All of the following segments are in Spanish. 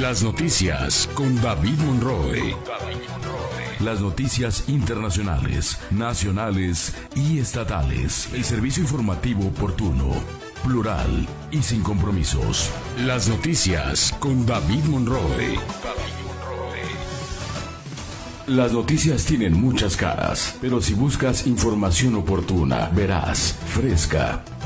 Las noticias con David Monroe. Las noticias internacionales, nacionales y estatales. El servicio informativo oportuno, plural y sin compromisos. Las noticias con David Monroe. Las noticias tienen muchas caras, pero si buscas información oportuna, verás, fresca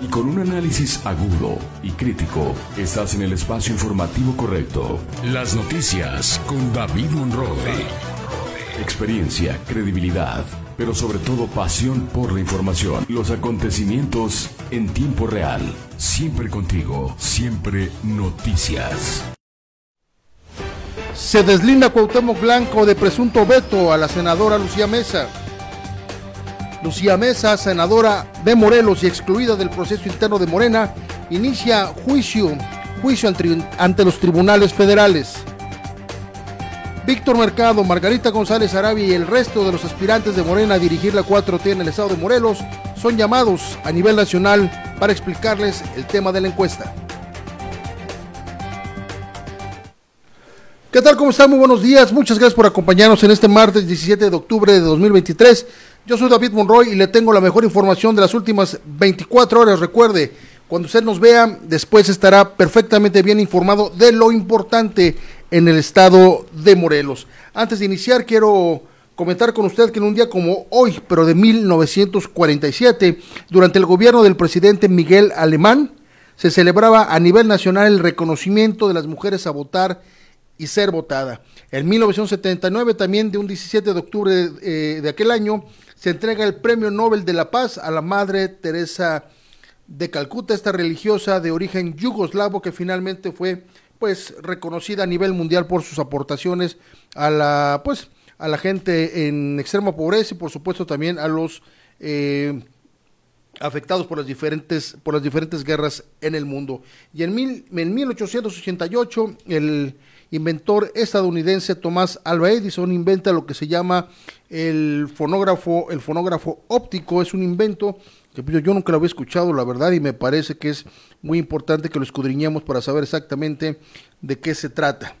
y con un análisis agudo y crítico, estás en el espacio informativo correcto. Las noticias con David Monroe. Experiencia, credibilidad, pero sobre todo pasión por la información. Los acontecimientos en tiempo real. Siempre contigo, siempre noticias. Se deslinda Cuauhtémoc Blanco de presunto veto a la senadora Lucía Mesa. Lucía Mesa, senadora de Morelos y excluida del proceso interno de Morena, inicia juicio, juicio ante los tribunales federales. Víctor Mercado, Margarita González Arabia y el resto de los aspirantes de Morena a dirigir la 4T en el estado de Morelos son llamados a nivel nacional para explicarles el tema de la encuesta. ¿Qué tal? ¿Cómo están? Muy buenos días. Muchas gracias por acompañarnos en este martes 17 de octubre de 2023. Yo soy David Monroy y le tengo la mejor información de las últimas 24 horas. Recuerde, cuando usted nos vea, después estará perfectamente bien informado de lo importante en el estado de Morelos. Antes de iniciar, quiero comentar con usted que en un día como hoy, pero de 1947, durante el gobierno del presidente Miguel Alemán, se celebraba a nivel nacional el reconocimiento de las mujeres a votar y ser votada. En 1979, también de un 17 de octubre eh, de aquel año, se entrega el Premio Nobel de la Paz a la Madre Teresa de Calcuta, esta religiosa de origen yugoslavo que finalmente fue pues reconocida a nivel mundial por sus aportaciones a la pues a la gente en extrema pobreza y por supuesto también a los eh, afectados por las diferentes por las diferentes guerras en el mundo. Y en, mil, en 1888 el inventor estadounidense Tomás Alva Edison inventa lo que se llama el fonógrafo, el fonógrafo óptico, es un invento que pues, yo nunca lo había escuchado, la verdad, y me parece que es muy importante que lo escudriñemos para saber exactamente de qué se trata.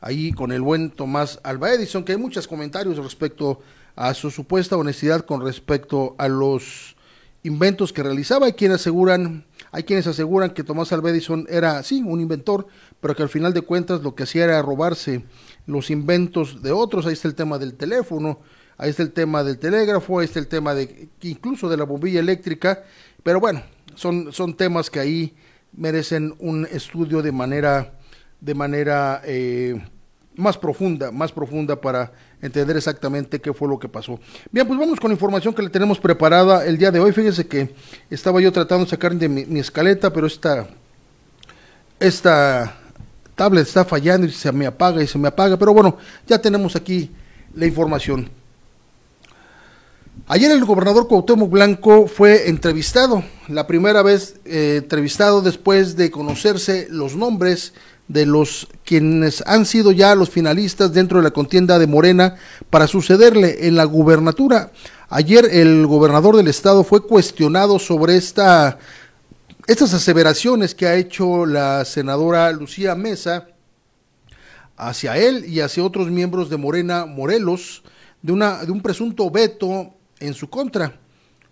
Ahí con el buen Tomás Alva Edison, que hay muchos comentarios respecto a su supuesta honestidad con respecto a los inventos que realizaba. Hay quienes aseguran, hay quienes aseguran que Tomás Alva Edison era, sí, un inventor, pero que al final de cuentas lo que hacía era robarse los inventos de otros. Ahí está el tema del teléfono, ahí está el tema del telégrafo, ahí está el tema de incluso de la bombilla eléctrica. Pero bueno, son, son temas que ahí merecen un estudio de manera, de manera eh, más profunda, más profunda para entender exactamente qué fue lo que pasó. Bien, pues vamos con información que le tenemos preparada el día de hoy. Fíjese que estaba yo tratando de sacar de mi, escaleta, pero esta, esta tablet está fallando y se me apaga y se me apaga. Pero bueno, ya tenemos aquí la información. Ayer el gobernador Cuauhtémoc Blanco fue entrevistado, la primera vez eh, entrevistado después de conocerse los nombres de los quienes han sido ya los finalistas dentro de la contienda de Morena para sucederle en la gubernatura. Ayer el gobernador del estado fue cuestionado sobre esta, estas aseveraciones que ha hecho la senadora Lucía Mesa hacia él y hacia otros miembros de Morena Morelos de, una, de un presunto veto en su contra,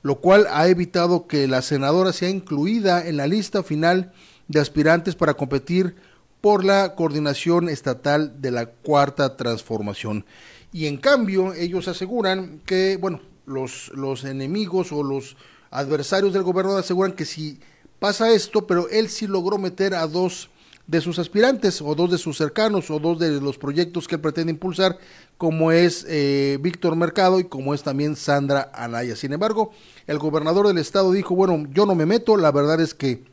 lo cual ha evitado que la senadora sea incluida en la lista final de aspirantes para competir por la coordinación estatal de la cuarta transformación. Y en cambio, ellos aseguran que, bueno, los, los enemigos o los adversarios del gobernador aseguran que si pasa esto, pero él sí logró meter a dos de sus aspirantes o dos de sus cercanos o dos de los proyectos que pretende impulsar, como es eh, Víctor Mercado y como es también Sandra Anaya. Sin embargo, el gobernador del estado dijo, bueno, yo no me meto, la verdad es que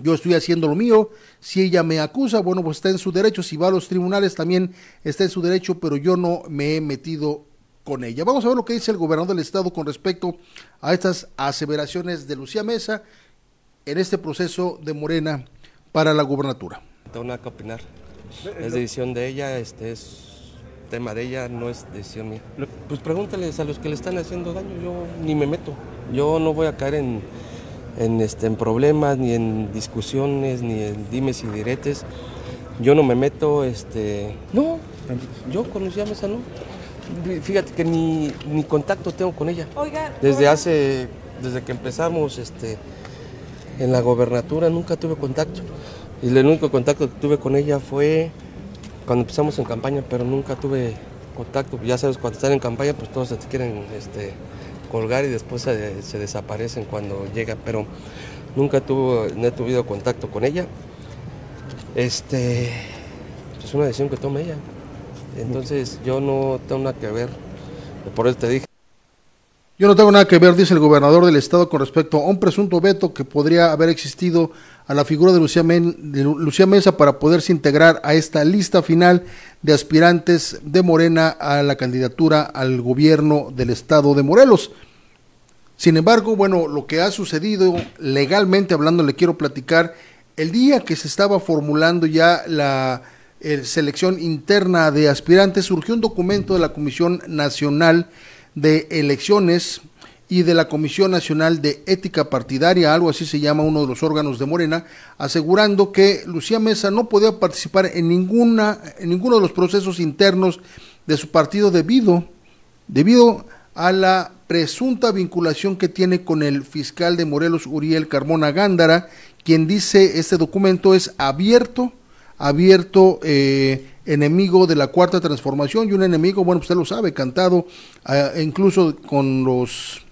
yo estoy haciendo lo mío, si ella me acusa, bueno, pues está en su derecho, si va a los tribunales también está en su derecho, pero yo no me he metido con ella. Vamos a ver lo que dice el gobernador del estado con respecto a estas aseveraciones de Lucía Mesa en este proceso de Morena para la gubernatura. No tengo nada que opinar. Es decisión de ella, este es tema de ella, no es decisión mía. Pues pregúntales a los que le están haciendo daño, yo ni me meto. Yo no voy a caer en en, este, en problemas, ni en discusiones, ni en dimes y diretes. Yo no me meto, este, no, yo con Lucía Mesa no. Fíjate que ni, ni contacto tengo con ella. Desde hace, desde que empezamos este, en la gobernatura nunca tuve contacto. Y el único contacto que tuve con ella fue cuando empezamos en campaña, pero nunca tuve contacto. Ya sabes, cuando están en campaña, pues todos se te quieren este, colgar y después se, desaparecen cuando llegan, pero nunca tuvo, no he tenido contacto con ella. Este, es una decisión que toma ella. Entonces yo no tengo nada que ver, por eso te dije. Yo no tengo nada que ver, dice el gobernador del estado, con respecto a un presunto veto que podría haber existido a la figura de Lucía, de Lucía Mesa para poderse integrar a esta lista final de aspirantes de Morena a la candidatura al gobierno del estado de Morelos. Sin embargo, bueno, lo que ha sucedido legalmente hablando, le quiero platicar, el día que se estaba formulando ya la eh, selección interna de aspirantes, surgió un documento de la Comisión Nacional de Elecciones y de la Comisión Nacional de Ética Partidaria, algo así se llama uno de los órganos de Morena, asegurando que Lucía Mesa no podía participar en ninguna en ninguno de los procesos internos de su partido debido debido a la presunta vinculación que tiene con el fiscal de Morelos Uriel Carmona Gándara, quien dice este documento es abierto, abierto eh, enemigo de la cuarta transformación y un enemigo, bueno, usted lo sabe, cantado eh, incluso con los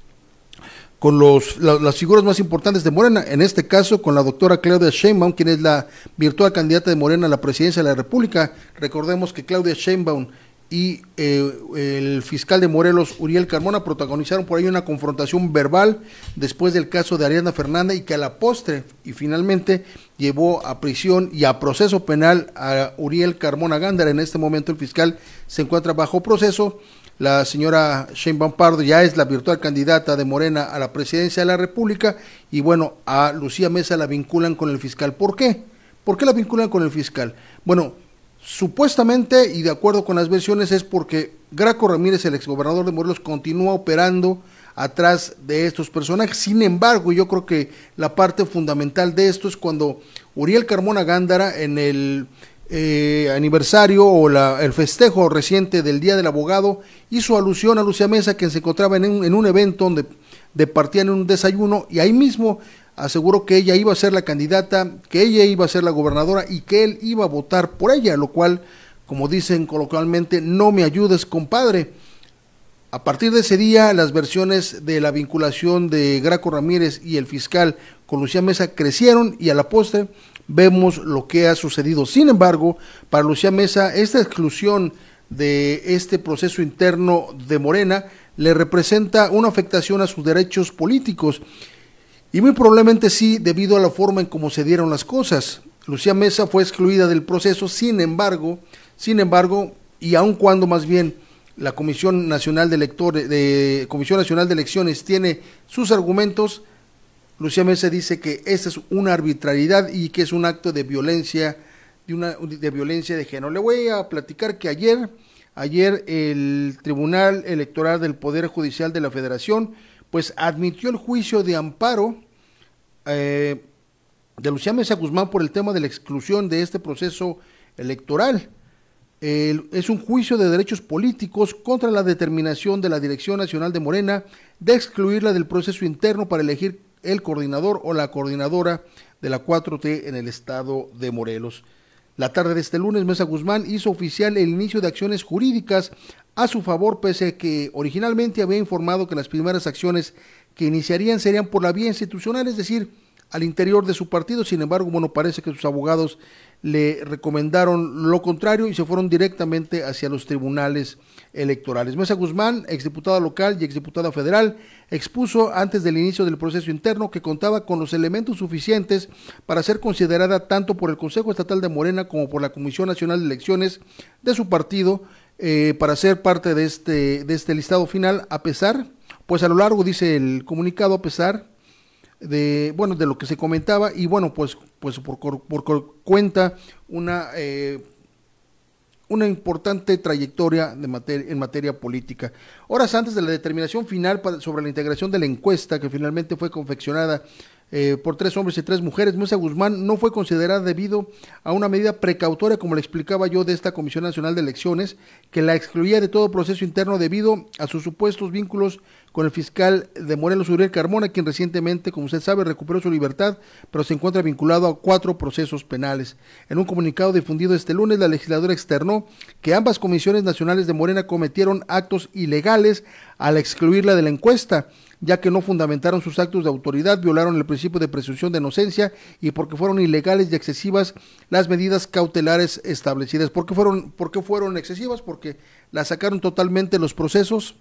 con los, las figuras más importantes de Morena, en este caso con la doctora Claudia Sheinbaum, quien es la virtual candidata de Morena a la presidencia de la República. Recordemos que Claudia Sheinbaum y eh, el fiscal de Morelos, Uriel Carmona, protagonizaron por ahí una confrontación verbal después del caso de Ariana Fernández y que a la postre y finalmente llevó a prisión y a proceso penal a Uriel Carmona Gándara. En este momento el fiscal se encuentra bajo proceso. La señora Shane Pardo ya es la virtual candidata de Morena a la presidencia de la República y bueno, a Lucía Mesa la vinculan con el fiscal. ¿Por qué? ¿Por qué la vinculan con el fiscal? Bueno, Supuestamente, y de acuerdo con las versiones, es porque Graco Ramírez, el exgobernador de Morelos, continúa operando atrás de estos personajes. Sin embargo, yo creo que la parte fundamental de esto es cuando Uriel Carmona Gándara, en el eh, aniversario o la, el festejo reciente del Día del Abogado, hizo alusión a Lucia Mesa, que se encontraba en un, en un evento donde departían en un desayuno, y ahí mismo aseguró que ella iba a ser la candidata, que ella iba a ser la gobernadora y que él iba a votar por ella, lo cual, como dicen coloquialmente, no me ayudes, compadre. A partir de ese día, las versiones de la vinculación de Graco Ramírez y el fiscal con Lucía Mesa crecieron y a la postre vemos lo que ha sucedido. Sin embargo, para Lucía Mesa, esta exclusión de este proceso interno de Morena le representa una afectación a sus derechos políticos y muy probablemente sí debido a la forma en cómo se dieron las cosas. Lucía Mesa fue excluida del proceso, sin embargo, sin embargo, y aun cuando más bien la Comisión Nacional de Electores, de Comisión Nacional de Elecciones tiene sus argumentos, Lucía Mesa dice que esta es una arbitrariedad y que es un acto de violencia, de una de violencia de género. Le voy a platicar que ayer, ayer el Tribunal Electoral del Poder Judicial de la Federación, pues admitió el juicio de amparo eh, de Lucía Mesa Guzmán por el tema de la exclusión de este proceso electoral. es un juicio de derechos políticos contra la determinación de la Dirección Nacional de Morena de excluirla del proceso interno para elegir el coordinador o la coordinadora de la 4T en el estado de Morelos. La tarde de este lunes, Mesa Guzmán hizo oficial el inicio de acciones jurídicas a su favor, pese a que originalmente había informado que las primeras acciones que iniciarían serían por la vía institucional, es decir, al interior de su partido. Sin embargo, bueno, parece que sus abogados le recomendaron lo contrario y se fueron directamente hacia los tribunales electorales. Mesa Guzmán, exdiputada local y exdiputada federal, expuso antes del inicio del proceso interno que contaba con los elementos suficientes para ser considerada tanto por el Consejo Estatal de Morena como por la Comisión Nacional de Elecciones de su partido eh, para ser parte de este, de este listado final, a pesar pues a lo largo, dice el comunicado, a pesar de, bueno, de lo que se comentaba, y bueno, pues, pues por, por cuenta una, eh, una importante trayectoria en materia política. Horas antes de la determinación final sobre la integración de la encuesta, que finalmente fue confeccionada eh, por tres hombres y tres mujeres. Mesa Guzmán no fue considerada debido a una medida precautoria, como le explicaba yo, de esta Comisión Nacional de Elecciones, que la excluía de todo proceso interno debido a sus supuestos vínculos con el fiscal de Morelos, Uriel Carmona, quien recientemente, como usted sabe, recuperó su libertad, pero se encuentra vinculado a cuatro procesos penales. En un comunicado difundido este lunes, la legisladora externó que ambas comisiones nacionales de Morena cometieron actos ilegales al excluirla de la encuesta ya que no fundamentaron sus actos de autoridad, violaron el principio de presunción de inocencia y porque fueron ilegales y excesivas las medidas cautelares establecidas. ¿Por qué fueron, fueron excesivas? Porque la sacaron totalmente los procesos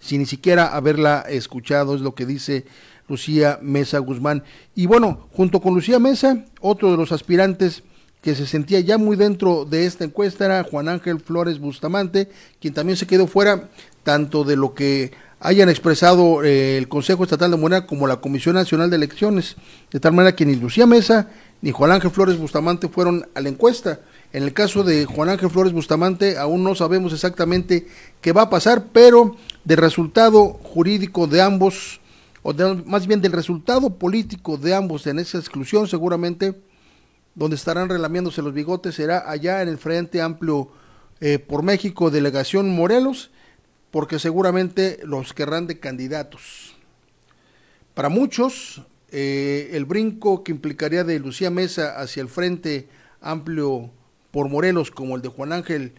sin ni siquiera haberla escuchado, es lo que dice Lucía Mesa Guzmán. Y bueno, junto con Lucía Mesa, otro de los aspirantes que se sentía ya muy dentro de esta encuesta era Juan Ángel Flores Bustamante, quien también se quedó fuera tanto de lo que hayan expresado eh, el Consejo Estatal de Morena como la Comisión Nacional de Elecciones, de tal manera que ni Lucía Mesa ni Juan Ángel Flores Bustamante fueron a la encuesta. En el caso de Juan Ángel Flores Bustamante aún no sabemos exactamente qué va a pasar, pero del resultado jurídico de ambos, o más bien del resultado político de ambos en esa exclusión, seguramente donde estarán relamiéndose los bigotes será allá en el Frente Amplio eh, por México, Delegación Morelos, porque seguramente los querrán de candidatos. Para muchos, eh, el brinco que implicaría de Lucía Mesa hacia el Frente Amplio por Morelos, como el de Juan Ángel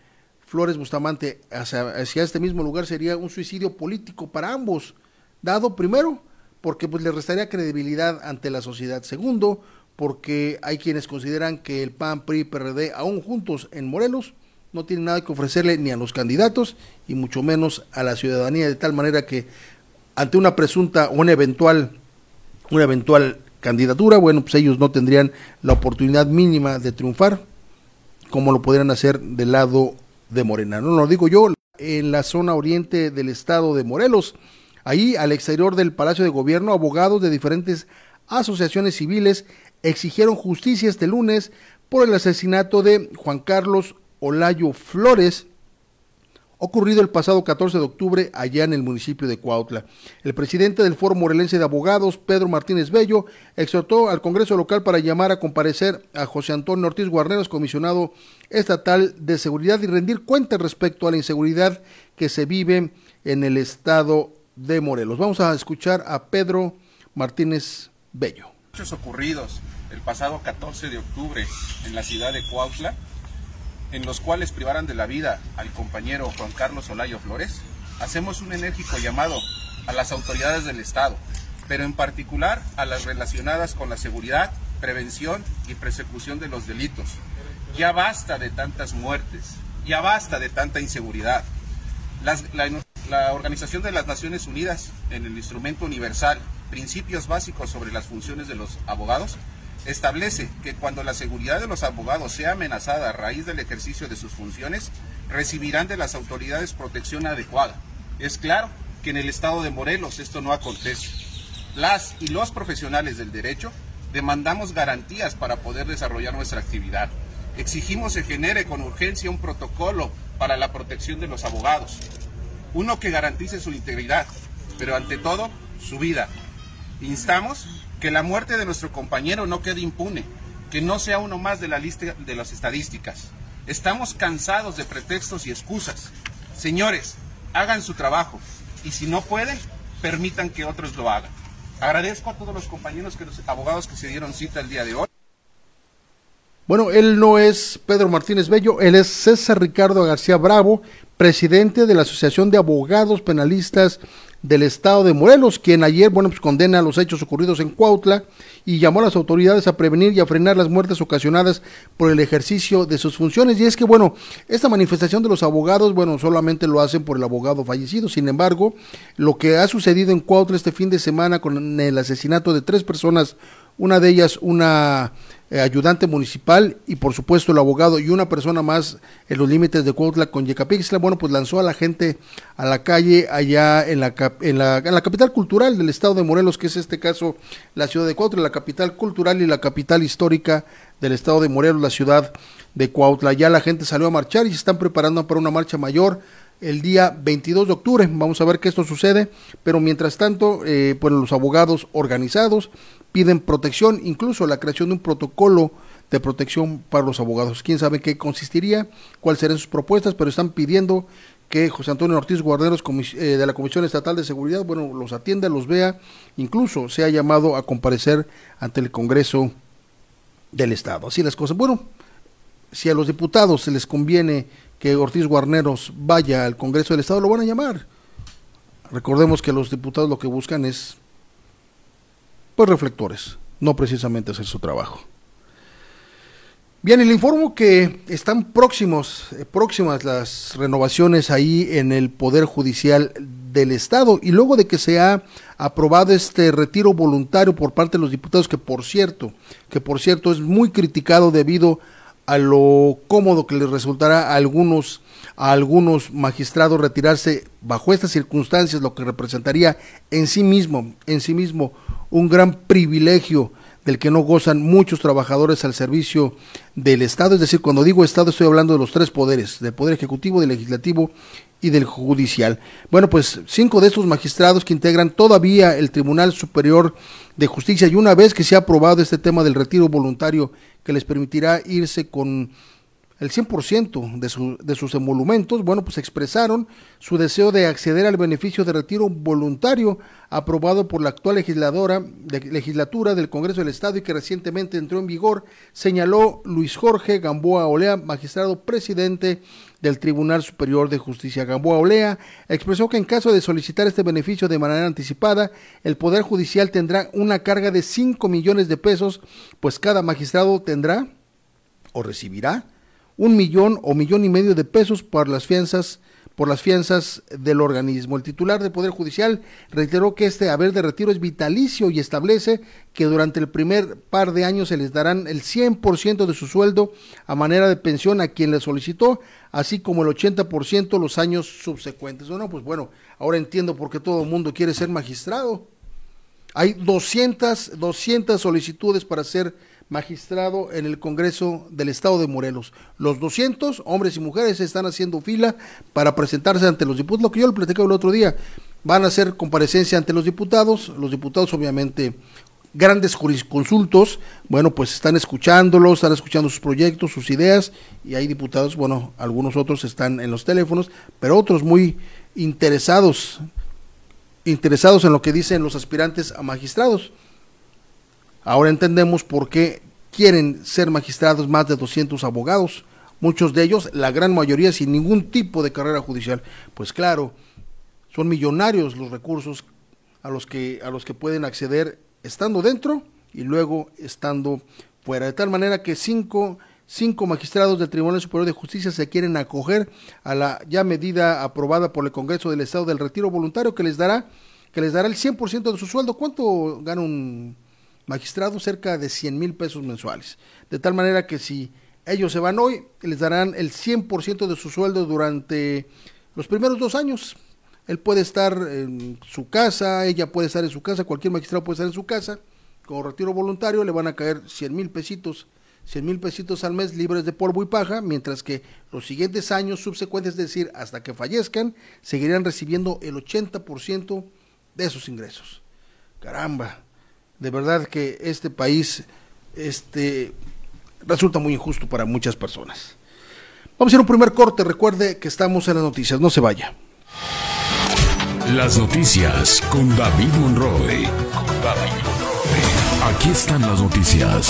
Flores Bustamante, hacia, este mismo lugar sería un suicidio político para ambos, dado primero porque pues le restaría credibilidad ante la sociedad. Segundo, porque hay quienes consideran que el PAN, PRI, PRD, aún juntos en Morelos, no tiene nada que ofrecerle ni a los candidatos y mucho menos a la ciudadanía, de tal manera que ante una presunta o una eventual, una eventual candidatura, bueno, pues ellos no tendrían la oportunidad mínima de triunfar, como lo podrían hacer del lado de Morena. No lo digo yo, en la zona oriente del estado de Morelos, ahí al exterior del Palacio de Gobierno, abogados de diferentes asociaciones civiles exigieron justicia este lunes por el asesinato de Juan Carlos Olayo Flores, ocurrido el pasado 14 de octubre allá en el municipio de Cuautla. El presidente del Foro Morelense de Abogados, Pedro Martínez Bello, exhortó al Congreso local para llamar a comparecer a José Antonio Ortiz Guarneros, comisionado estatal de seguridad, y rendir cuentas respecto a la inseguridad que se vive en el estado de Morelos. Vamos a escuchar a Pedro Martínez Bello. Hechos ocurridos el pasado 14 de octubre en la ciudad de Cuautla en los cuales privaran de la vida al compañero Juan Carlos Olayo Flores, hacemos un enérgico llamado a las autoridades del Estado, pero en particular a las relacionadas con la seguridad, prevención y persecución de los delitos. Ya basta de tantas muertes, ya basta de tanta inseguridad. la, la Organización de las Naciones Unidas, en el Instrumento Universal, Principios Básicos sobre las Funciones de los Abogados, establece que cuando la seguridad de los abogados sea amenazada a raíz del ejercicio de sus funciones, recibirán de las autoridades protección adecuada. Es claro que en el estado de Morelos esto no acontece. Las y los profesionales del derecho demandamos garantías para poder desarrollar nuestra actividad. Exigimos se genere con urgencia un protocolo para la protección de los abogados, uno que garantice su integridad, pero ante todo su vida. Instamos que la muerte de nuestro compañero no quede impune, que no sea uno más de la lista de las estadísticas. Estamos cansados de pretextos y excusas. Señores, hagan su trabajo y si no pueden, permitan que otros lo hagan. Agradezco a todos los compañeros que los abogados que se dieron cita el día de hoy. Bueno, él no es Pedro Martínez Bello, él es César Ricardo García Bravo, presidente de la Asociación de Abogados Penalistas del Estado de Morelos, quien ayer, bueno, pues condena los hechos ocurridos en Cuautla y llamó a las autoridades a prevenir y a frenar las muertes ocasionadas por el ejercicio de sus funciones. Y es que, bueno, esta manifestación de los abogados, bueno, solamente lo hacen por el abogado fallecido. Sin embargo, lo que ha sucedido en Cuautla este fin de semana con el asesinato de tres personas, una de ellas una eh, ayudante municipal y por supuesto el abogado y una persona más en los límites de Cuautla con Yecapixtla, bueno, pues lanzó a la gente a la calle allá en la, en la, en la capital cultural del estado de Morelos, que es este caso la ciudad de Cuautla, la capital cultural y la capital histórica del estado de Morelos, la ciudad de Cuautla. Ya la gente salió a marchar y se están preparando para una marcha mayor el día 22 de octubre. Vamos a ver que esto sucede, pero mientras tanto, pues los abogados organizados piden protección, incluso la creación de un protocolo de protección para los abogados. Quién sabe qué consistiría, cuáles serían sus propuestas, pero están pidiendo que José Antonio Ortiz Guarderos eh, de la Comisión Estatal de Seguridad, bueno, los atienda, los vea, incluso sea llamado a comparecer ante el Congreso del Estado. Así las cosas. Bueno, si a los diputados se les conviene que Ortiz Guarneros vaya al Congreso del Estado, lo van a llamar. Recordemos que los diputados lo que buscan es pues reflectores, no precisamente hacer su trabajo. Bien, y le informo que están próximos, eh, próximas las renovaciones ahí en el Poder Judicial del Estado y luego de que se ha aprobado este retiro voluntario por parte de los diputados, que por cierto, que por cierto es muy criticado debido a lo cómodo que les resultará a algunos a algunos magistrados retirarse bajo estas circunstancias, lo que representaría en sí mismo, en sí mismo un gran privilegio del que no gozan muchos trabajadores al servicio del Estado. Es decir, cuando digo Estado estoy hablando de los tres poderes, del Poder Ejecutivo, del Legislativo y del Judicial. Bueno, pues cinco de estos magistrados que integran todavía el Tribunal Superior de Justicia y una vez que se ha aprobado este tema del retiro voluntario que les permitirá irse con el 100% de, su, de sus emolumentos, bueno, pues expresaron su deseo de acceder al beneficio de retiro voluntario aprobado por la actual legisladora, de, legislatura del Congreso del Estado y que recientemente entró en vigor, señaló Luis Jorge Gamboa Olea, magistrado presidente del Tribunal Superior de Justicia. Gamboa Olea expresó que en caso de solicitar este beneficio de manera anticipada, el Poder Judicial tendrá una carga de 5 millones de pesos, pues cada magistrado tendrá o recibirá un millón o millón y medio de pesos por las fianzas por las fianzas del organismo. El titular del Poder Judicial reiteró que este haber de retiro es vitalicio y establece que durante el primer par de años se les darán el 100% de su sueldo a manera de pensión a quien le solicitó, así como el 80% los años subsecuentes. Bueno, pues bueno, ahora entiendo por qué todo el mundo quiere ser magistrado. Hay 200, 200 solicitudes para ser magistrado en el Congreso del Estado de Morelos. Los 200 hombres y mujeres están haciendo fila para presentarse ante los diputados, lo que yo le platicaba el otro día. Van a hacer comparecencia ante los diputados, los diputados obviamente grandes jurisconsultos, bueno, pues están escuchándolos, están escuchando sus proyectos, sus ideas, y hay diputados, bueno, algunos otros están en los teléfonos, pero otros muy interesados, interesados en lo que dicen los aspirantes a magistrados. Ahora entendemos por qué quieren ser magistrados más de 200 abogados, muchos de ellos, la gran mayoría sin ningún tipo de carrera judicial. Pues claro, son millonarios los recursos a los que a los que pueden acceder estando dentro y luego estando fuera. De tal manera que cinco, cinco magistrados del Tribunal Superior de Justicia se quieren acoger a la ya medida aprobada por el Congreso del Estado del retiro voluntario que les dará que les dará el 100% de su sueldo. ¿Cuánto gana un magistrado? Cerca de 100 mil pesos mensuales. De tal manera que si ellos se van hoy, les darán el 100% de su sueldo durante los primeros dos años él puede estar en su casa, ella puede estar en su casa, cualquier magistrado puede estar en su casa, con retiro voluntario le van a caer 100 mil pesitos, 100 mil pesitos al mes libres de polvo y paja, mientras que los siguientes años subsecuentes, es decir, hasta que fallezcan, seguirían recibiendo el 80% de sus ingresos. Caramba, de verdad que este país este, resulta muy injusto para muchas personas. Vamos a hacer un primer corte, recuerde que estamos en las noticias, no se vaya. Las noticias con David Monroe. Aquí están las noticias.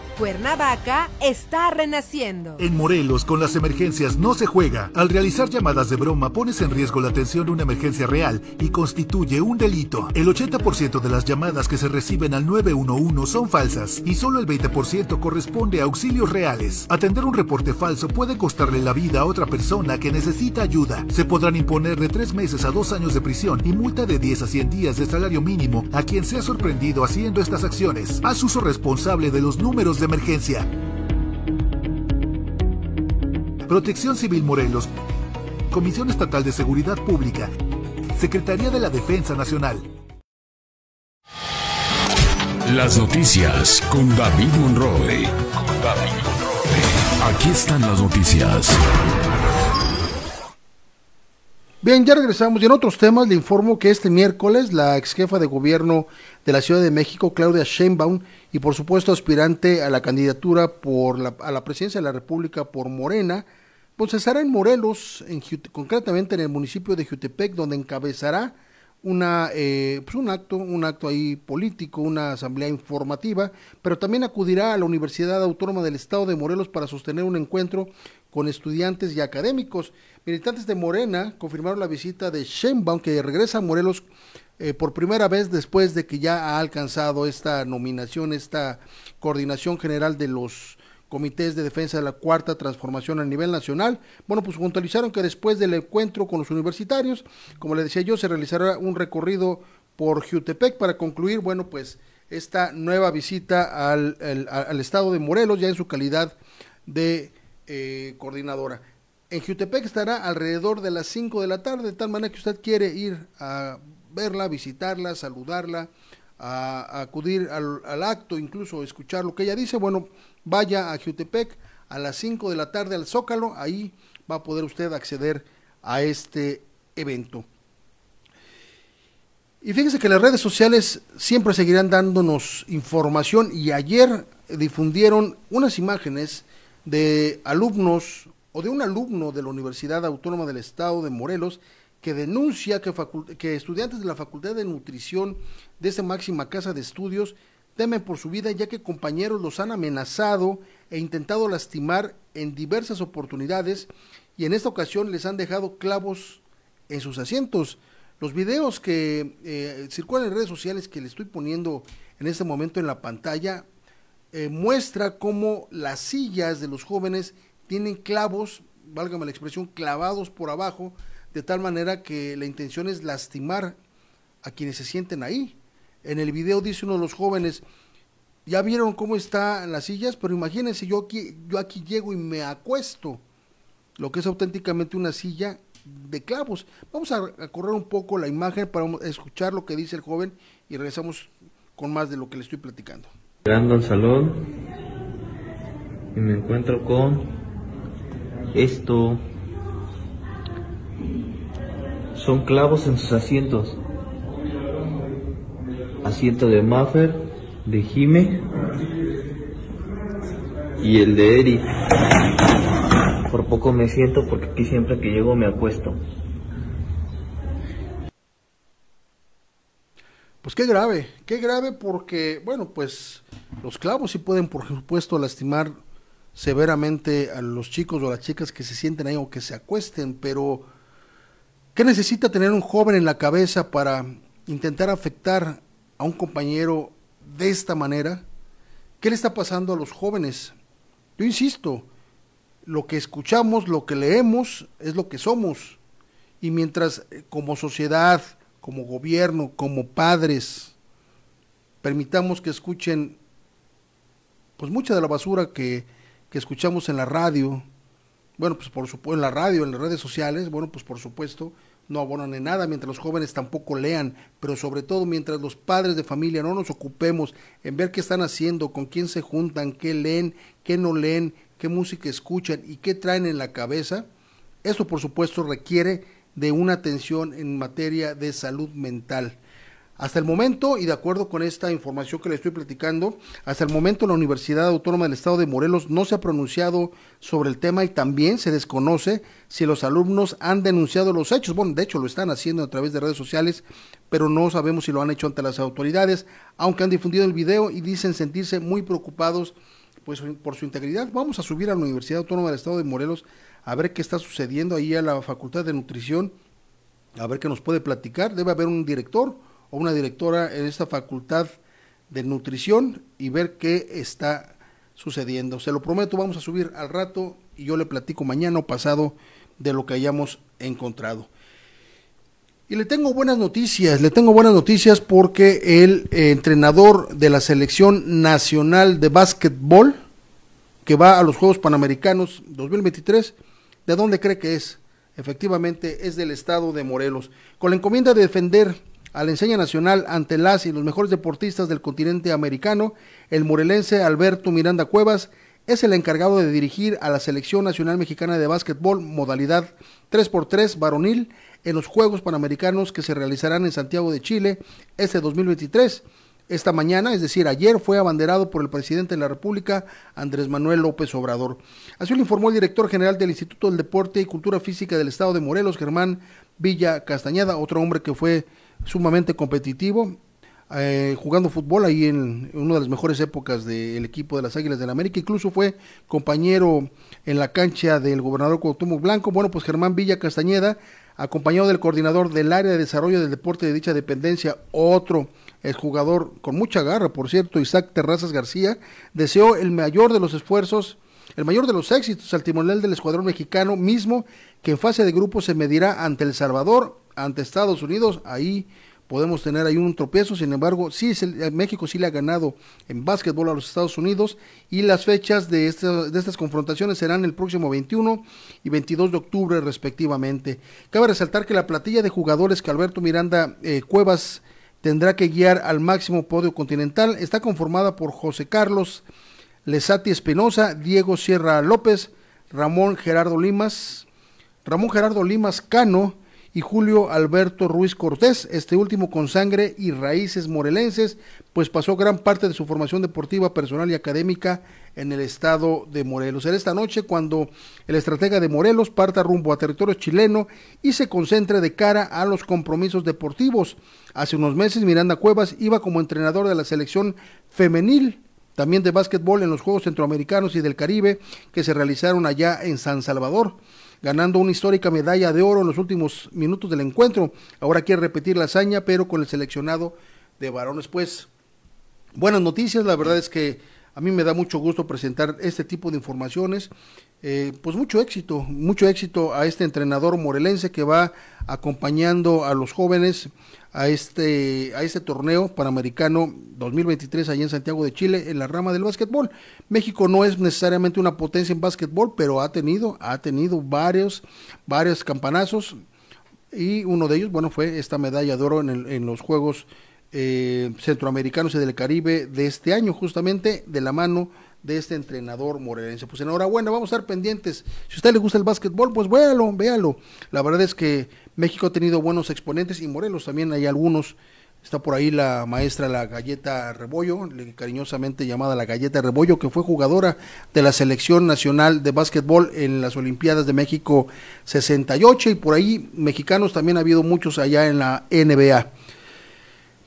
Cuernavaca está renaciendo. En Morelos, con las emergencias no se juega. Al realizar llamadas de broma, pones en riesgo la atención de una emergencia real y constituye un delito. El 80% de las llamadas que se reciben al 911 son falsas y solo el 20% corresponde a auxilios reales. Atender un reporte falso puede costarle la vida a otra persona que necesita ayuda. Se podrán imponer de tres meses a dos años de prisión y multa de 10 a 100 días de salario mínimo a quien sea sorprendido haciendo estas acciones. Haz uso responsable de los números de emergencia. Protección Civil Morelos, Comisión Estatal de Seguridad Pública, Secretaría de la Defensa Nacional. Las noticias con David Monroe. Aquí están las noticias. Bien, ya regresamos y en otros temas le informo que este miércoles la ex jefa de gobierno de la Ciudad de México, Claudia Sheinbaum, y por supuesto aspirante a la candidatura por la, a la presidencia de la República por Morena, pues estará en Morelos, en, concretamente en el municipio de Jutepec, donde encabezará una, eh, pues un acto, un acto ahí político, una asamblea informativa, pero también acudirá a la Universidad Autónoma del Estado de Morelos para sostener un encuentro con estudiantes y académicos. Militantes de Morena confirmaron la visita de Sheinbaum, que regresa a Morelos eh, por primera vez después de que ya ha alcanzado esta nominación, esta coordinación general de los comités de defensa de la cuarta transformación a nivel nacional. Bueno, pues puntualizaron que después del encuentro con los universitarios, como le decía yo, se realizará un recorrido por Jutepec para concluir, bueno, pues esta nueva visita al, estado de Morelos, ya en su calidad de eh, coordinadora. En Jutepec estará alrededor de las 5 de la tarde, de tal manera que usted quiere ir a verla, visitarla, saludarla, a, acudir al, acto, incluso escuchar lo que ella dice, bueno, vaya a Jutepec a las 5 de la tarde al Zócalo, ahí va a poder usted acceder a este evento. Y fíjese que las redes sociales siempre seguirán dándonos información y ayer difundieron unas imágenes de alumnos o de un alumno de la Universidad Autónoma del Estado de Morelos que denuncia que, que estudiantes de la Facultad de Nutrición de esta máxima casa de estudios temen por su vida ya que compañeros los han amenazado e intentado lastimar en diversas oportunidades y en esta ocasión les han dejado clavos en sus asientos. Los videos que eh, circulan en redes sociales que le estoy poniendo en este momento en la pantalla eh, muestra cómo las sillas de los jóvenes tienen clavos, válgame la expresión, clavados por abajo, de tal manera que la intención es lastimar a quienes se sienten ahí. En el video dice uno de los jóvenes, ya vieron cómo están las sillas, pero imagínense, yo aquí, yo aquí llego y me acuesto, lo que es auténticamente una silla de clavos. Vamos a, correr un poco la imagen para escuchar lo que dice el joven y regresamos con más de lo que le estoy platicando. Llegando al salón y me encuentro con esto. Son clavos en sus asientos. Asiento de Maffer, de Jime y el de Eric. Por poco me siento porque aquí siempre que llego me acuesto. Pues qué grave, qué grave porque, bueno, pues los clavos sí pueden, por supuesto, lastimar severamente a los chicos o a las chicas que se sienten ahí o que se acuesten, pero ¿qué necesita tener un joven en la cabeza para intentar afectar a un compañero de esta manera? ¿Qué le está pasando a los jóvenes? Yo insisto, lo que escuchamos, lo que leemos, es lo que somos. Y mientras eh, como sociedad, como gobierno, como padres, permitamos que escuchen pues mucha de la basura que, que escuchamos en la radio, bueno, pues por supuesto en la radio, en las redes sociales, bueno, pues por supuesto no abonan en nada, mientras los jóvenes tampoco lean, pero sobre todo mientras los padres de familia no nos ocupemos en ver qué están haciendo, con quién se juntan, qué leen, qué no leen, qué música escuchan y qué traen en la cabeza, esto por supuesto requiere de una atención en materia de salud mental. Hasta el momento, y de acuerdo con esta información que le estoy platicando, hasta el momento la Universidad Autónoma del Estado de Morelos no se ha pronunciado sobre el tema y también se desconoce si los alumnos han denunciado los hechos. Bueno, de hecho lo están haciendo a través de redes sociales, pero no sabemos si lo han hecho ante las autoridades, aunque han difundido el video y dicen sentirse muy preocupados pues por su integridad. Vamos a subir a la Universidad Autónoma del Estado de Morelos a ver qué está sucediendo ahí a la Facultad de Nutrición, a ver qué nos puede platicar. Debe haber un director o una directora en esta facultad de nutrición y ver qué está sucediendo. Se lo prometo, vamos a subir al rato y yo le platico mañana o pasado de lo que hayamos encontrado. Y le tengo buenas noticias, le tengo buenas noticias porque el eh, entrenador de la selección nacional de básquetbol que va a los Juegos Panamericanos 2023, ¿de dónde cree que es? Efectivamente es del estado de Morelos, con la encomienda de defender a la enseña nacional ante las y los mejores deportistas del continente americano, el morelense Alberto Miranda Cuevas es el encargado de dirigir a la Selección Nacional Mexicana de Básquetbol modalidad 3x3 varonil en los Juegos Panamericanos que se realizarán en Santiago de Chile este 2023. Esta mañana, es decir, ayer, fue abanderado por el presidente de la República, Andrés Manuel López Obrador. Así lo informó el director general del Instituto del Deporte y Cultura Física del Estado de Morelos, Germán Villa Castañeda, otro hombre que fue sumamente competitivo, eh, jugando fútbol ahí en, una de las mejores épocas del equipo de las Águilas del la América, incluso fue compañero en la cancha del gobernador Cuauhtémoc Blanco. Bueno, pues Germán Villa Castañeda, acompañado del coordinador del área de desarrollo del deporte de dicha dependencia, otro jugador con mucha garra, por cierto, Isaac Terrazas García, deseó el mayor de los esfuerzos el mayor de los éxitos al timonel del escuadrón mexicano mismo que en fase de grupo se medirá ante El Salvador ante Estados Unidos, ahí podemos tener ahí un tropiezo, sin embargo, sí, México sí le ha ganado en básquetbol a los Estados Unidos y las fechas de, de estas confrontaciones serán el próximo 21 y 22 de octubre respectivamente. Cabe resaltar que la platilla de jugadores que Alberto Miranda eh, Cuevas tendrá que guiar al máximo podio continental está conformada por José Carlos Lesati Espinosa, Diego Sierra López, Ramón Gerardo Limas, Ramón Gerardo Limas Cano, y Julio Alberto Ruiz Cortés, este último con sangre y raíces morelenses, pues pasó gran parte de su formación deportiva, personal y académica en el estado de Morelos. Será esta noche cuando el estratega de Morelos parta rumbo a territorio chileno y se concentre de cara a los compromisos deportivos. Hace unos meses Miranda Cuevas iba como entrenador de la selección femenil también de básquetbol en los Juegos Centroamericanos y del Caribe que se realizaron allá en San Salvador ganando una histórica medalla de oro en los últimos minutos del encuentro. Ahora quiere repetir la hazaña, pero con el seleccionado de varones. Pues buenas noticias, la verdad es que A mí me da mucho gusto presentar este tipo de informaciones. Eh, pues mucho éxito, mucho éxito a este entrenador morelense que va acompañando a los jóvenes a este, a este torneo panamericano 2023 allá en Santiago de Chile en la rama del básquetbol. México no es necesariamente una potencia en básquetbol, pero ha tenido, ha tenido varios, varios campanazos y uno de ellos, bueno, fue esta medalla de oro en, en los Juegos eh, Centroamericanos y del Caribe de este año, justamente de la mano de este entrenador morelense. Pues enhorabuena, vamos a estar pendientes. Si a usted le gusta el básquetbol, pues véalo, véalo. La verdad es que México ha tenido buenos exponentes y Morelos también hay algunos. Está por ahí la maestra La Galleta Rebollo, cariñosamente llamada La Galleta Rebollo, que fue jugadora de la Selección Nacional de Básquetbol en las Olimpiadas de México 68 y por ahí mexicanos también ha habido muchos allá en la NBA.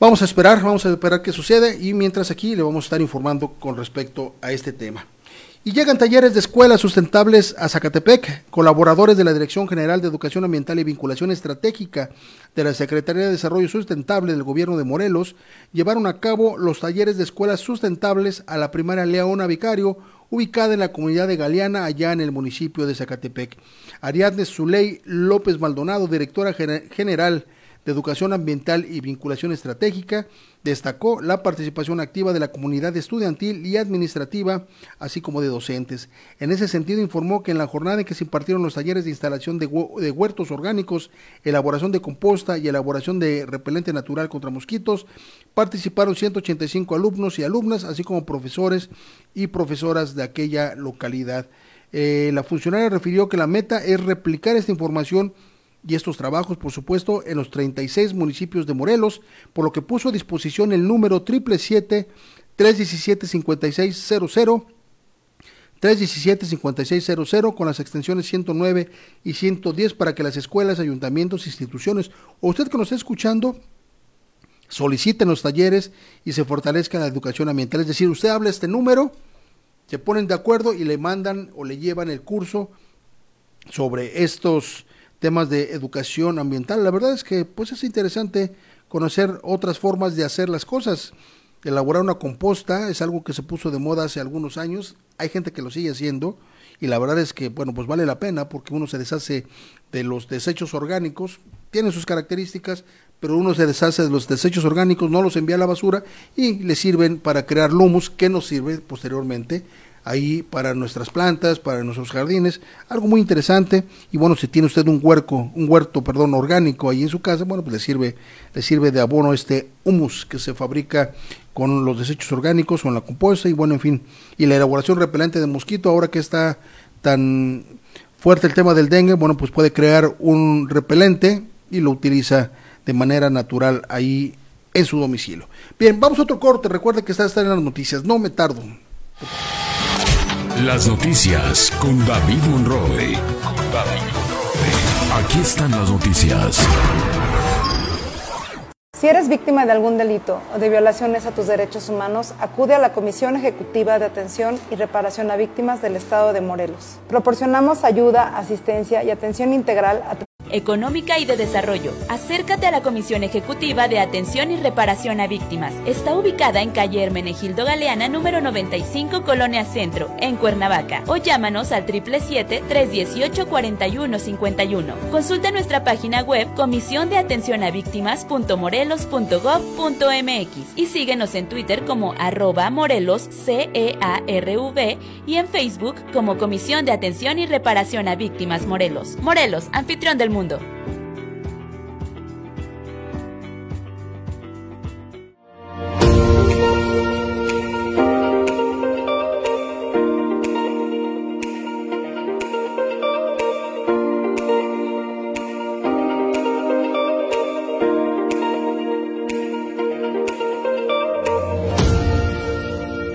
Vamos a esperar, vamos a esperar qué sucede y mientras aquí le vamos a estar informando con respecto a este tema. Y llegan talleres de escuelas sustentables a Zacatepec. Colaboradores de la Dirección General de Educación Ambiental y Vinculación Estratégica de la Secretaría de Desarrollo Sustentable del Gobierno de Morelos llevaron a cabo los talleres de escuelas sustentables a la primaria Leona Vicario, ubicada en la comunidad de Galeana, allá en el municipio de Zacatepec. Ariadne Zuley López Maldonado, directora general de Educación Ambiental y Vinculación Estratégica, destacó la participación activa de la comunidad estudiantil y administrativa, así como de docentes. En ese sentido, informó que en la jornada en que se impartieron los talleres de instalación de, huertos orgánicos, elaboración de composta y elaboración de repelente natural contra mosquitos, participaron 185 alumnos y alumnas, así como profesores y profesoras de aquella localidad. Eh, la funcionaria refirió que la meta es replicar esta información y estos trabajos, por supuesto, en los 36 municipios de Morelos, por lo que puso a disposición el número 777-317-5600, 317-5600 con las extensiones 109 y 110 para que las escuelas, ayuntamientos, instituciones o usted que nos está escuchando soliciten los talleres y se fortalezca la educación ambiental. Es decir, usted habla este número, se ponen de acuerdo y le mandan o le llevan el curso sobre estos temas de educación ambiental. La verdad es que pues es interesante conocer otras formas de hacer las cosas. Elaborar una composta es algo que se puso de moda hace algunos años. Hay gente que lo sigue haciendo y la verdad es que bueno, pues vale la pena porque uno se deshace de los desechos orgánicos, tiene sus características, pero uno se deshace de los desechos orgánicos, no los envía a la basura y le sirven para crear humus que nos sirve posteriormente ahí para nuestras plantas, para nuestros jardines, algo muy interesante y bueno, si tiene usted un huerco, un huerto, perdón, orgánico ahí en su casa, bueno, pues le sirve le sirve de abono este humus que se fabrica con los desechos orgánicos, con la compuesta y bueno, en fin, y la elaboración repelente de mosquito ahora que está tan fuerte el tema del dengue, bueno, pues puede crear un repelente y lo utiliza de manera natural ahí en su domicilio. Bien, vamos a otro corte. Recuerde que está, está en las noticias. No me tardo. Las noticias con David Monroe. Aquí están las noticias. Si eres víctima de algún delito o de violaciones a tus derechos humanos, acude a la Comisión Ejecutiva de Atención y Reparación a Víctimas del Estado de Morelos. Proporcionamos ayuda, asistencia y atención integral a económica y de desarrollo. Acércate a la Comisión Ejecutiva de Atención y Reparación a Víctimas. Está ubicada en calle Hermenegildo Galeana, número 95, Colonia Centro, en Cuernavaca. O llámanos al 777-318-4151. Consulta nuestra página web comisión de atención a víctimas.morelos.gov.mx y síguenos en Twitter como arroba morelos CEARV y en Facebook como Comisión de Atención y Reparación a Víctimas Morelos. Morelos, anfitrión del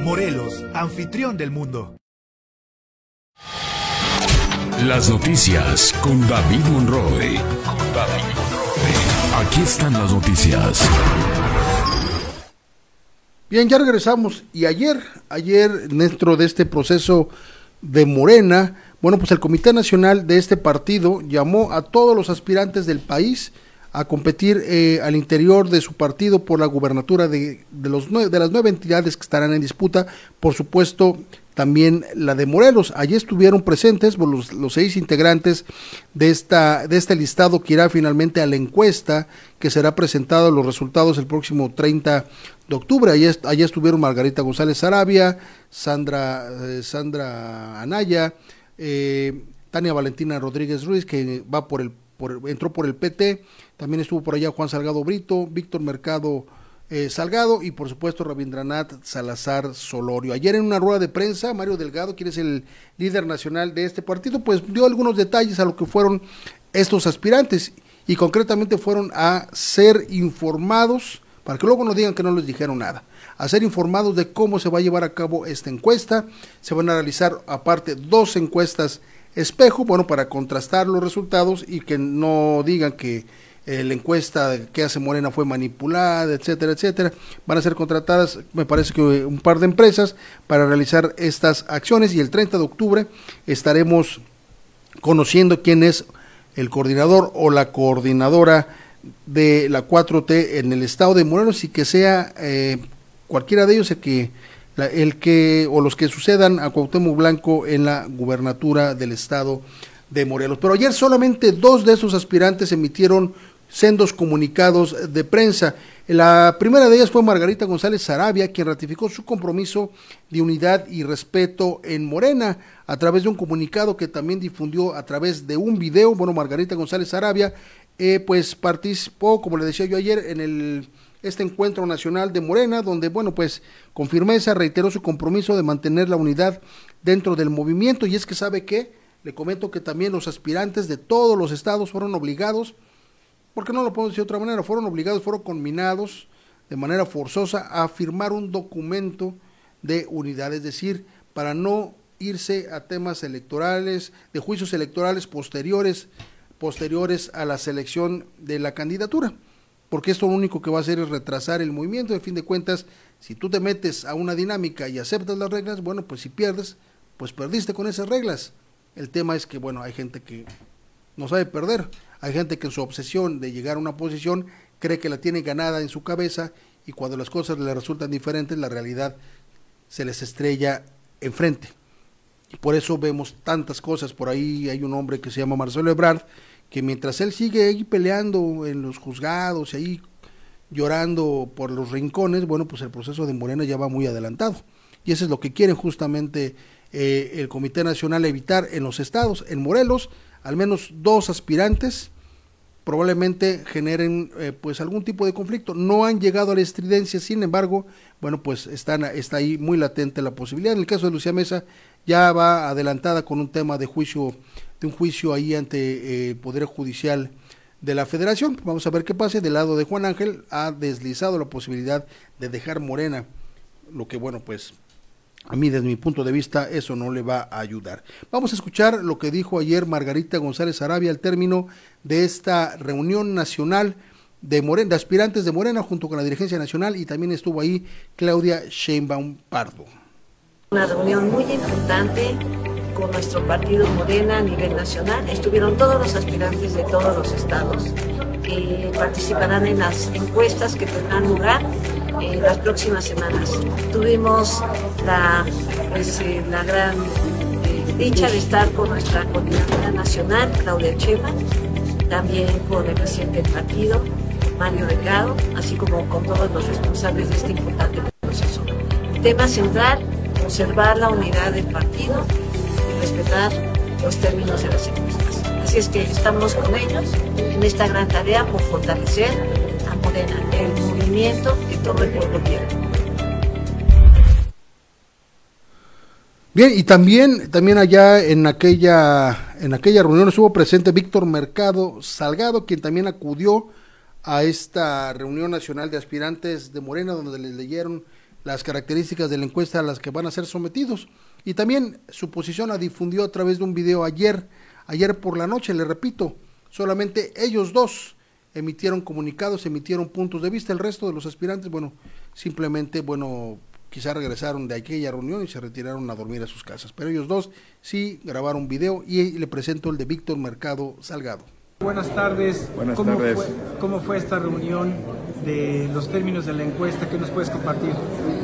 Morelos, anfitrión del mundo. Las noticias con David Monroe. Aquí están las noticias. Bien, ya regresamos. Y ayer, ayer, dentro de este proceso de Morena, bueno, pues el Comité Nacional de este partido llamó a todos los aspirantes del país a competir eh, al interior de su partido por la gubernatura de, de, las nueve entidades que estarán en disputa, por supuesto también la de Morelos. Allí estuvieron presentes los, los, seis integrantes de, esta, de este listado que irá finalmente a la encuesta que será presentado los resultados el próximo 30 de octubre. Allí, allí estuvieron Margarita González Sarabia, Sandra, eh, Sandra Anaya, eh, Tania Valentina Rodríguez Ruiz, que va por el, por, entró por el PT, también estuvo por allá Juan Salgado Brito, Víctor Mercado eh, Salgado y por supuesto Rabindranath Salazar Solorio. Ayer en una rueda de prensa, Mario Delgado, quien es el líder nacional de este partido, pues dio algunos detalles a lo que fueron estos aspirantes y concretamente fueron a ser informados, para que luego no digan que no les dijeron nada, a ser informados de cómo se va a llevar a cabo esta encuesta. Se van a realizar aparte dos encuestas espejo, bueno, para contrastar los resultados y que no digan que eh, la encuesta que hace Morena fue manipulada, etcétera, etcétera. Van a ser contratadas, me parece que un par de empresas para realizar estas acciones y el 30 de octubre estaremos conociendo quién es el coordinador o la coordinadora de la 4T en el estado de Morelos y que sea eh, cualquiera de ellos el que el que o los que sucedan a Cuauhtémoc Blanco en la gubernatura del estado de Morelos. Pero ayer solamente dos de esos aspirantes emitieron sendos comunicados de prensa. La primera de ellas fue Margarita González Sarabia, quien ratificó su compromiso de unidad y respeto en Morena a través de un comunicado que también difundió a través de un video. Bueno, Margarita González Sarabia, eh, pues participó, como le decía yo ayer, en el este encuentro nacional de Morena, donde, bueno, pues con firmeza reiteró su compromiso de mantener la unidad dentro del movimiento. Y es que sabe que, le comento que también los aspirantes de todos los estados fueron obligados porque no lo puedo decir de otra manera, fueron obligados, fueron conminados de manera forzosa a firmar un documento de unidad, es decir, para no irse a temas electorales, de juicios electorales posteriores, posteriores a la selección de la candidatura, porque esto lo único que va a hacer es retrasar el movimiento, de fin de cuentas, si tú te metes a una dinámica y aceptas las reglas, bueno, pues si pierdes, pues perdiste con esas reglas. El tema es que, bueno, hay gente que no sabe perder, hay gente que en su obsesión de llegar a una posición cree que la tiene ganada en su cabeza y cuando las cosas le resultan diferentes, la realidad se les estrella enfrente. Y por eso vemos tantas cosas. Por ahí hay un hombre que se llama Marcelo Ebrard, que mientras él sigue ahí peleando en los juzgados y ahí llorando por los rincones, bueno, pues el proceso de Morena ya va muy adelantado. Y eso es lo que quieren justamente eh, el Comité Nacional evitar en los estados. En Morelos al menos dos aspirantes probablemente generen eh, pues algún tipo de conflicto. No han llegado a la estridencia, sin embargo, bueno, pues están, está ahí muy latente la posibilidad. En el caso de Lucía Mesa ya va adelantada con un tema de juicio, de un juicio ahí ante eh, el Poder Judicial de la Federación. Vamos a ver qué pase. Del lado de Juan Ángel ha deslizado la posibilidad de dejar Morena, lo que bueno, pues a mí, desde mi punto de vista, eso no le va a ayudar. Vamos a escuchar lo que dijo ayer Margarita González Arabia al término de esta reunión nacional de, Morena, de aspirantes de Morena junto con la dirigencia nacional y también estuvo ahí Claudia Sheinbaum Pardo. Una reunión muy importante con nuestro partido Morena a nivel nacional. Estuvieron todos los aspirantes de todos los estados que participarán en las encuestas que tendrán lugar en las próximas semanas. Tuvimos la, pues, eh, la gran eh, dicha de estar con nuestra coordinadora nacional, Claudia Chema, también con el presidente del partido, Mario Delgado, así como con todos los responsables de este importante proceso. tema central, conservar la unidad del partido y respetar los términos de las encuestas. Así es que estamos con ellos en esta gran tarea por fortalecer Morena, el movimiento que todo el pueblo quiere. Bien, y también, también allá en aquella, en aquella reunión estuvo presente Víctor Mercado Salgado, quien también acudió a esta reunión nacional de aspirantes de Morena, donde les leyeron las características de la encuesta a las que van a ser sometidos. Y también su posición la difundió a través de un video ayer Ayer por la noche, le repito, solamente ellos dos emitieron comunicados, emitieron puntos de vista. El resto de los aspirantes, bueno, simplemente, bueno, quizá regresaron de aquella reunión y se retiraron a dormir a sus casas. Pero ellos dos sí grabaron video y le presento el de Víctor Mercado Salgado. Buenas tardes. Buenas ¿Cómo tardes. Fue, ¿Cómo fue esta reunión de los términos de la encuesta? ¿Qué nos puedes compartir?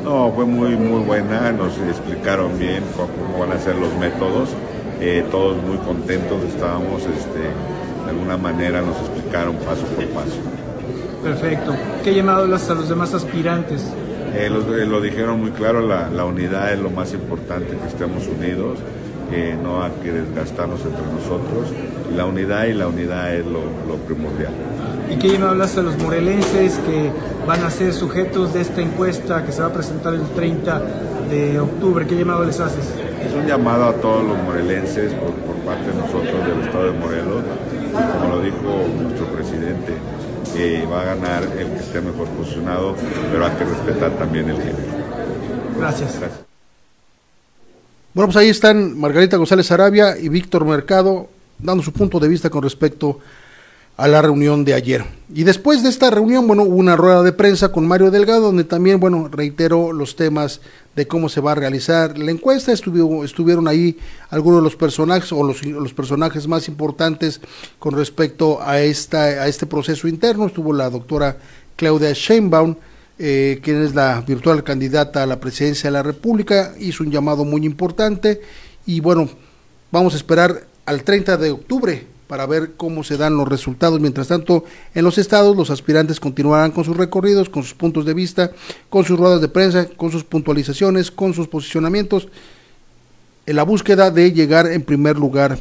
No, fue muy, muy buena. Nos explicaron bien cómo van a ser los métodos. Eh, todos muy contentos estábamos. Este, de alguna manera nos explicaron paso por paso. Perfecto. ¿Qué llamado a los demás aspirantes? Eh, lo, eh, lo, dijeron muy claro, la, la, unidad es lo más importante, que estemos unidos, eh, no hay que desgastarnos entre nosotros. La unidad y la unidad es lo, lo primordial. ¿Y qué llamado hablas a los morelenses que van a ser sujetos de esta encuesta que se va a presentar el 30 de octubre? ¿Qué llamado les haces? Es un llamado a todos los morelenses por, por parte de nosotros del Estado de Morelos. Y como lo dijo nuestro presidente, eh, va a ganar el que esté mejor posicionado, pero hay que respetar también el género. Gracias. Gracias. Bueno, pues ahí están Margarita González Arabia y Víctor Mercado dando su punto de vista con respecto a la reunión de ayer. Y después de esta reunión, bueno, hubo una rueda de prensa con Mario Delgado, donde también, bueno, reiteró los temas de cómo se va a realizar la encuesta. Estuvo, estuvieron ahí algunos de los personajes o los, los, personajes más importantes con respecto a, esta, a este proceso interno. Estuvo la doctora Claudia Sheinbaum, eh, quien es la virtual candidata a la presidencia de la República, hizo un llamado muy importante y bueno, vamos a esperar al 30 de octubre para ver cómo se dan los resultados. Mientras tanto, en los estados los aspirantes continuarán con sus recorridos, con sus puntos de vista, con sus ruedas de prensa, con sus puntualizaciones, con sus posicionamientos, en la búsqueda de llegar en primer lugar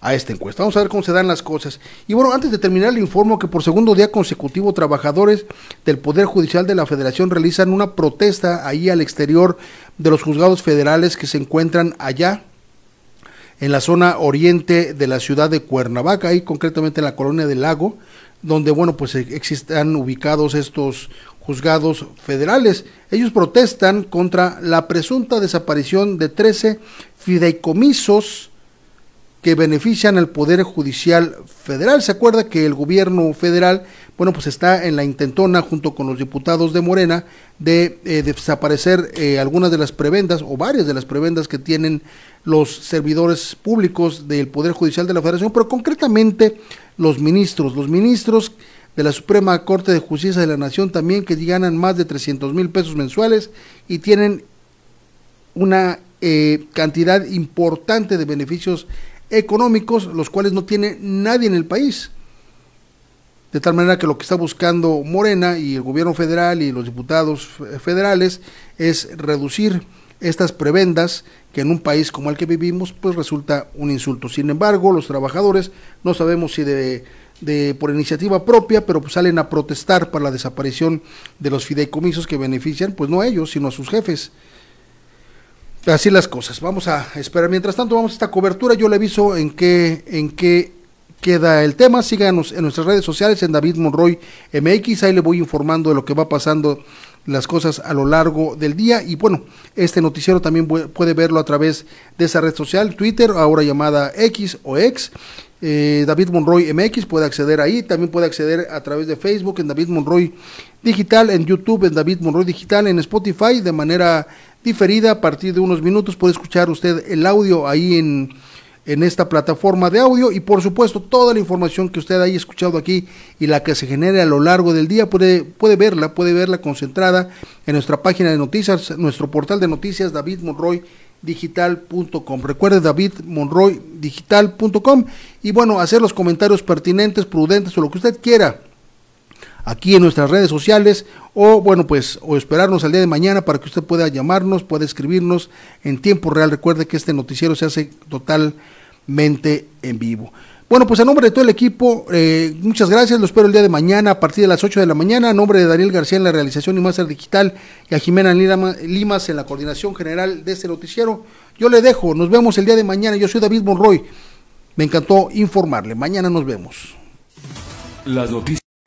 a esta encuesta. Vamos a ver cómo se dan las cosas. Y bueno, antes de terminar, le informo que por segundo día consecutivo trabajadores del Poder Judicial de la Federación realizan una protesta ahí al exterior de los juzgados federales que se encuentran allá en la zona oriente de la ciudad de Cuernavaca, ahí concretamente en la colonia del Lago, donde, bueno, pues están ubicados estos juzgados federales. Ellos protestan contra la presunta desaparición de 13 fideicomisos que benefician al Poder Judicial Federal. Se acuerda que el gobierno federal, bueno, pues está en la intentona junto con los diputados de Morena de, eh, de desaparecer eh, algunas de las prebendas o varias de las prebendas que tienen los servidores públicos del Poder Judicial de la Federación, pero concretamente los ministros, los ministros de la Suprema Corte de Justicia de la Nación también que ganan más de 300 mil pesos mensuales y tienen una eh, cantidad importante de beneficios económicos, los cuales no tiene nadie en el país. De tal manera que lo que está buscando Morena y el gobierno federal y los diputados federales es reducir estas prebendas que en un país como el que vivimos pues resulta un insulto. Sin embargo, los trabajadores no sabemos si de, de por iniciativa propia, pero pues salen a protestar por la desaparición de los fideicomisos que benefician pues no a ellos, sino a sus jefes. Así las cosas. Vamos a esperar. Mientras tanto, vamos a esta cobertura. Yo le aviso en qué, en qué queda el tema. Síganos en nuestras redes sociales, en David Monroy MX. Ahí le voy informando de lo que va pasando las cosas a lo largo del día. Y bueno, este noticiero también puede verlo a través de esa red social, Twitter, ahora llamada X o X. Eh, David Monroy MX puede acceder ahí, también puede acceder a través de Facebook en David Monroy Digital, en YouTube en David Monroy Digital, en Spotify de manera diferida a partir de unos minutos. Puede escuchar usted el audio ahí en, en esta plataforma de audio y por supuesto toda la información que usted haya escuchado aquí y la que se genere a lo largo del día puede, puede verla, puede verla concentrada en nuestra página de noticias, nuestro portal de noticias David Monroy digital.com. Recuerde davidmonroydigital.com y bueno, hacer los comentarios pertinentes, prudentes o lo que usted quiera aquí en nuestras redes sociales o bueno pues o esperarnos al día de mañana para que usted pueda llamarnos, pueda escribirnos en tiempo real. Recuerde que este noticiero se hace totalmente en vivo. Bueno, pues a nombre de todo el equipo, eh, muchas gracias, lo espero el día de mañana a partir de las 8 de la mañana, a nombre de Daniel García en la realización y máster digital y a Jimena Limas en la coordinación general de este noticiero. Yo le dejo, nos vemos el día de mañana, yo soy David Monroy, me encantó informarle, mañana nos vemos. Las noticias